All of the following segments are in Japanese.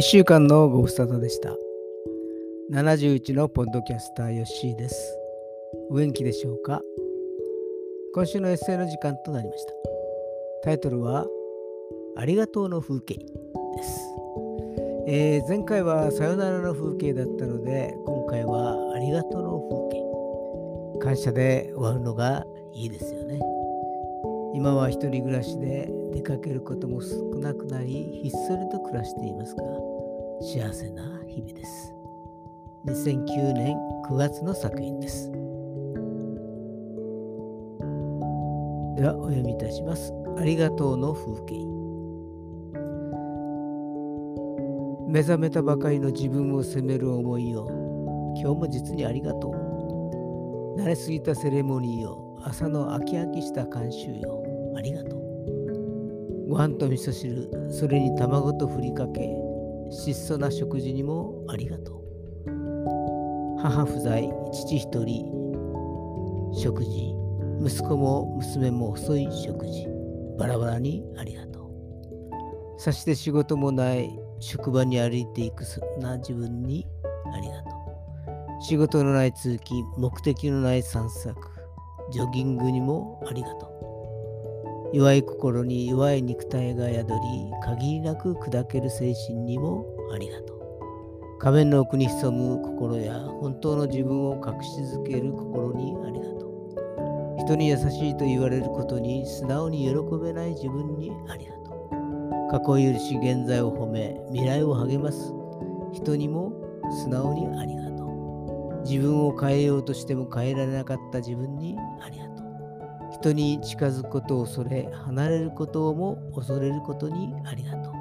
1週間のご無沙汰でした。71のポッドキャスターヨッシーです。お元気でしょうか？今週のエッセイの時間となりました。タイトルは、ありがとうの風景です。えー、前回はさよならの風景だったので、今回はありがとうの風景。感謝で終わるのがいいですよね。今は一人暮らしで出かけることも少なくなり、ひっそりと暮らしていますが、幸せな日々です。2009年9月の作品です。では、お読みいたします。ありがとうの風景。目覚めたばかりの自分を責める思いを、今日も実にありがとう。慣れすぎたセレモニーを、朝の飽き飽きした慣習よ、ありがとう。ご飯と味噌汁、それに卵とふりかけ、質素な食事にもありがとう。母不在、父一人、食事、息子も娘も遅い食事、バラバラにありがとう。さして仕事もない職場に歩いていくそんな自分にありがとう。仕事のない通勤、目的のない散策、ジョギングにもありがとう。弱い心に弱い肉体が宿り、限りなく砕ける精神にもありがとう。仮面の奥に潜む心や本当の自分を隠し続ける心にありがとう。人に優しいと言われることに素直に喜べない自分にありがとう。過去許し現在を褒め、未来を励ます人にも素直にありがとう。自分を変えようとしても変えられなかった自分にありがとう。人に近づくことを恐れ、離れることをも恐れることにありがとう。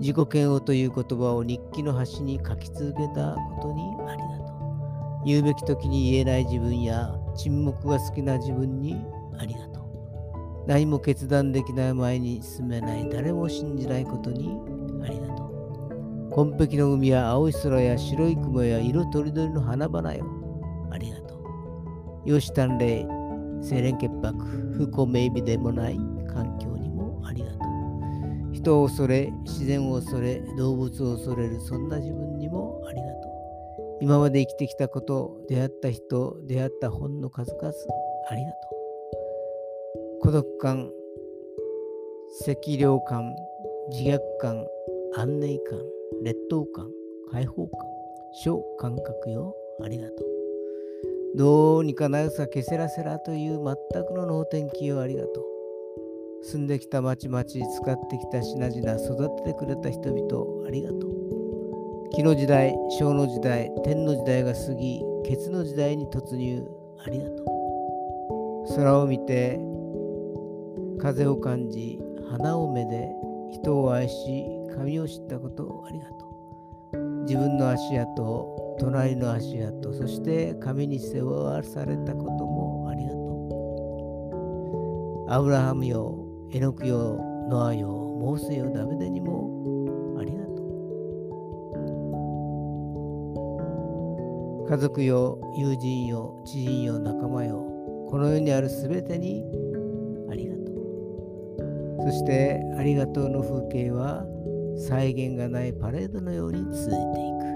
自己嫌悪という言葉を日記の端に書き続けたことにありがとう。言うべき時に言えない自分や沈黙が好きな自分にありがとう。何も決断できない前に進めない誰も信じないことに。紺碧の海や青い空や白い雲や色とりどりの花々よ。ありがとう。よし鍛錬清廉潔白、不幸名美でもない環境にもありがとう。人を恐れ、自然を恐れ、動物を恐れる、そんな自分にもありがとう。今まで生きてきたこと、出会った人、出会った本の数々、ありがとう。孤独感、赤涼感、自虐感、安寧感、劣等感、解放感、小感覚よ、ありがとう。どうにかなさけせらせらという全くの能天気をありがとう。住んできた町々、使ってきた品々、育ててくれた人々、ありがとう。木の時代、小の時代、天の時代が過ぎ、ケツの時代に突入、ありがとう。空を見て、風を感じ、花をめで、人を愛し、神を知ったことをありがとう。自分の足跡隣の足跡、そして神に世話わされたこともありがとう。アブラハムよ、エノクよ、ノアよ、モーセよ、ダビデにもありがとう。家族よ、友人よ、知人よ、仲間よ、この世にあるすべてにありがとう。そしてありがとうの風景は再現がないパレードのように続いていく。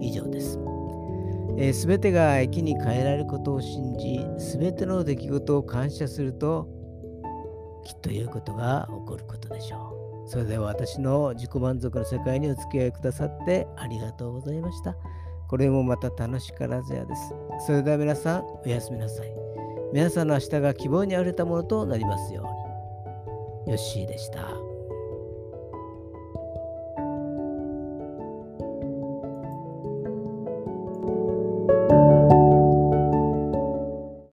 以上です。えー、べ、てが駅に変えられることを信じ、すべての出来事を感謝すると、きっということが起こることでしょう。それでは私の自己満足の世界にお付き合いくださってありがとうございました。これもまた楽しからずやです。それでは皆さん、おやすみなさい。皆さんの明日が希望にあふれたものとなりますように。よッしーでした。